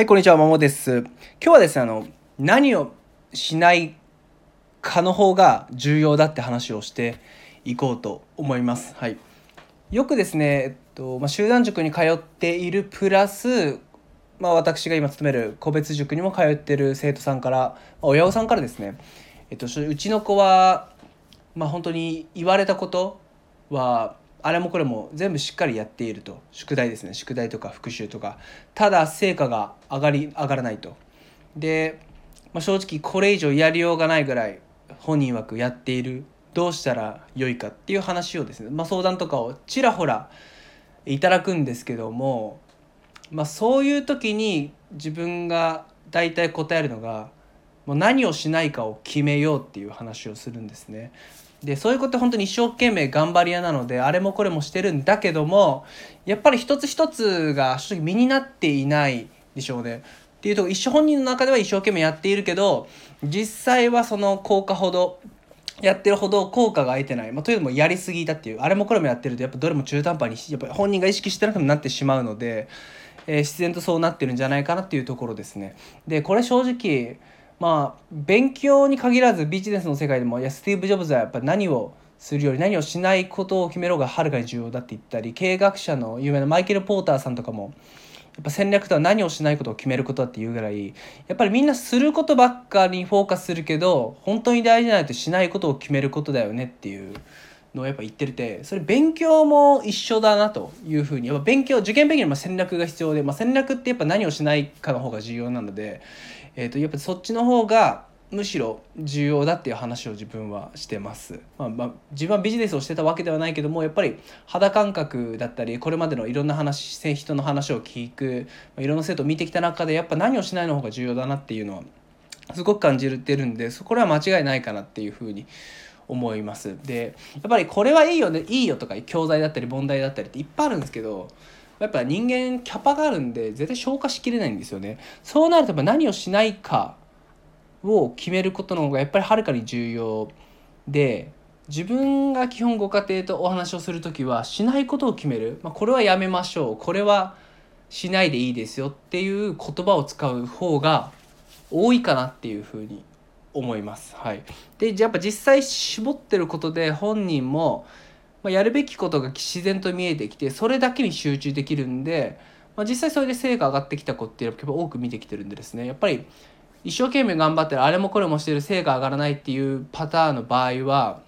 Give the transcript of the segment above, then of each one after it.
はい、こんにちは、まもです。今日はですね、あの、何をしないかの方が重要だって話をしていこうと思います。はい。よくですね、えっと、まあ、集団塾に通っているプラス、まあ、私が今勤める個別塾にも通ってる生徒さんから、ま親御さんからですね、えっと、うちの子は、まあ、本当に言われたことはあれもこれも全部しっかりやっていると。宿題ですね。宿題とか復習とか。ただ成果が上がり上がらないと。で、まあ、正直これ以上やりようがないぐらい本人曰くやっている。どうしたらよいかっていう話をですね、まあ、相談とかをちらほらいただくんですけども、まあ、そういう時に自分が大体答えるのがもう何をしないかを決めようっていう話をするんですね。でそういうこと本当に一生懸命頑張り屋なのであれもこれもしてるんだけどもやっぱり一つ一つが正直身になっていないでしょうね。っていうと一緒本人の中では一生懸命やっているけど実際はその効果ほどやってるほど効果が得てない、まあ、というのもやりすぎだっていうあれもこれもやってるとやっぱどれも中途半端にやっぱ本人が意識してなくてもなってしまうので、えー自然とそうなってるんじゃないかなっていうところですね。でこれ正直まあ勉強に限らずビジネスの世界でもいやスティーブ・ジョブズはやっぱ何をするより何をしないことを決めろがはるかに重要だって言ったり経営学者の有名なマイケル・ポーターさんとかもやっぱ戦略とは何をしないことを決めることだっていうぐらいやっぱりみんなすることばっかりにフォーカスするけど本当に大事なのってしないことを決めることだよねっていう。のやっぱ言ってるてそれ勉強も一緒だなというふうにやっぱ勉強受験勉強にも戦略が必要で、まあ、戦略ってやっぱ何をしないかの方が重要なので、えー、とやっぱそっちの方がむしろ重要だっていう話を自分はしてます、まあまあ、自分はビジネスをしてたわけではないけどもやっぱり肌感覚だったりこれまでのいろんな話人の話を聞くまあいろんな生徒を見てきた中でやっぱ何をしないの方が重要だなっていうのはすごく感じてるんでそこれは間違いないかなっていうふうに思います。でやっぱりこれはいいよねいいよとか教材だったり問題だったりっていっぱいあるんですけどやっぱ人間キャパがあるんで絶対消化しきれないんですよね。そうなるとやっぱ何をしないかを決めることの方がやっぱりはるかに重要で自分が基本ご家庭とお話をする時はしないことを決める、まあ、これはやめましょう。これはしないでいいですよっていう言葉を使う方が多いかなっていうふうに思います。はい、でやっぱ実際絞ってることで本人も、ま、やるべきことが自然と見えてきてそれだけに集中できるんで、まあ、実際それで成果上がってきた子っていうのは結構多く見てきてるんでですね。やっぱり一生懸命頑張ってるあれもこれもしてる成果上がらないっていうパターンの場合は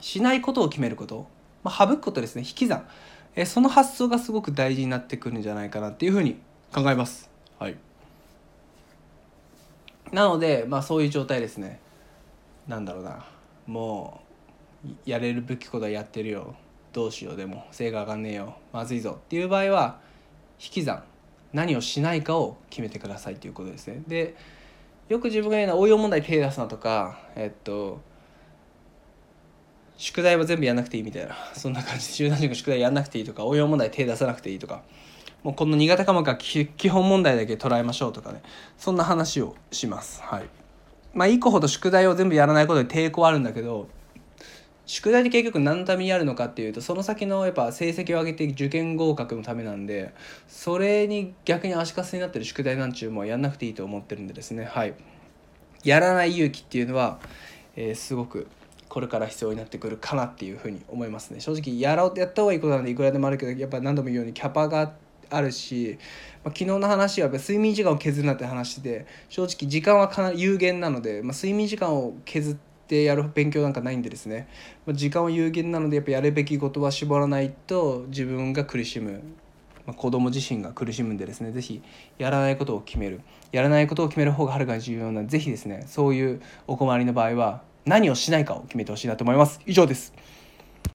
しないことを決めること、まあ、省くことですね。引き算。えその発想がすごく大事になってくるんじゃないかなっていうふうに考えます。はい。なので、まあ、そういう状態ですね。なんだろうな。もうやれるべきことはやってるよ。どうしようでも。成果上がんねえよ。まずいぞ。っていう場合は引き算。何をしないかを決めてくださいということですね。でよく自分が言うのは応用問題手出すなとかえっと宿題は全部やんなくていいみたいな。そんな感じで集団塾宿題やんなくていいとか応用問題手出さなくていいとか。もうこの苦手科目は基本問題だけ捉えましょうとかね。そんな話をします。はい。まあ一個ほど宿題を全部やらないことに抵抗あるんだけど宿題って結局何のためにやるのかっていうとその先のやっぱ成績を上げて受験合格のためなんでそれに逆に足かせになってる宿題なんちゅうもやんなくていいと思ってるんでですね。はい。やらない勇気っていうのは、えーすごくこれから必要になってくるかなっていうふうに思いますね。正直やろうやった方がいいことなんでいくらでもあるけどやっぱ何度も言うようにキャパがあってあるし、まあ、昨日の話はやっぱ睡眠時間を削るなって話で正直時間はかなり有限なので、まあ、睡眠時間を削ってやる勉強なんかないんでですね、ま、時間は有限なのでやっぱやるべきことは絞らないと自分が苦しむまあ、子供自身が苦しむんでですね。是非やらないことを決める。やらないことを決める方がはるかに重要なので是非ですねそういうお困りの場合は何をしないかを決めてほしいなと思います。以上です。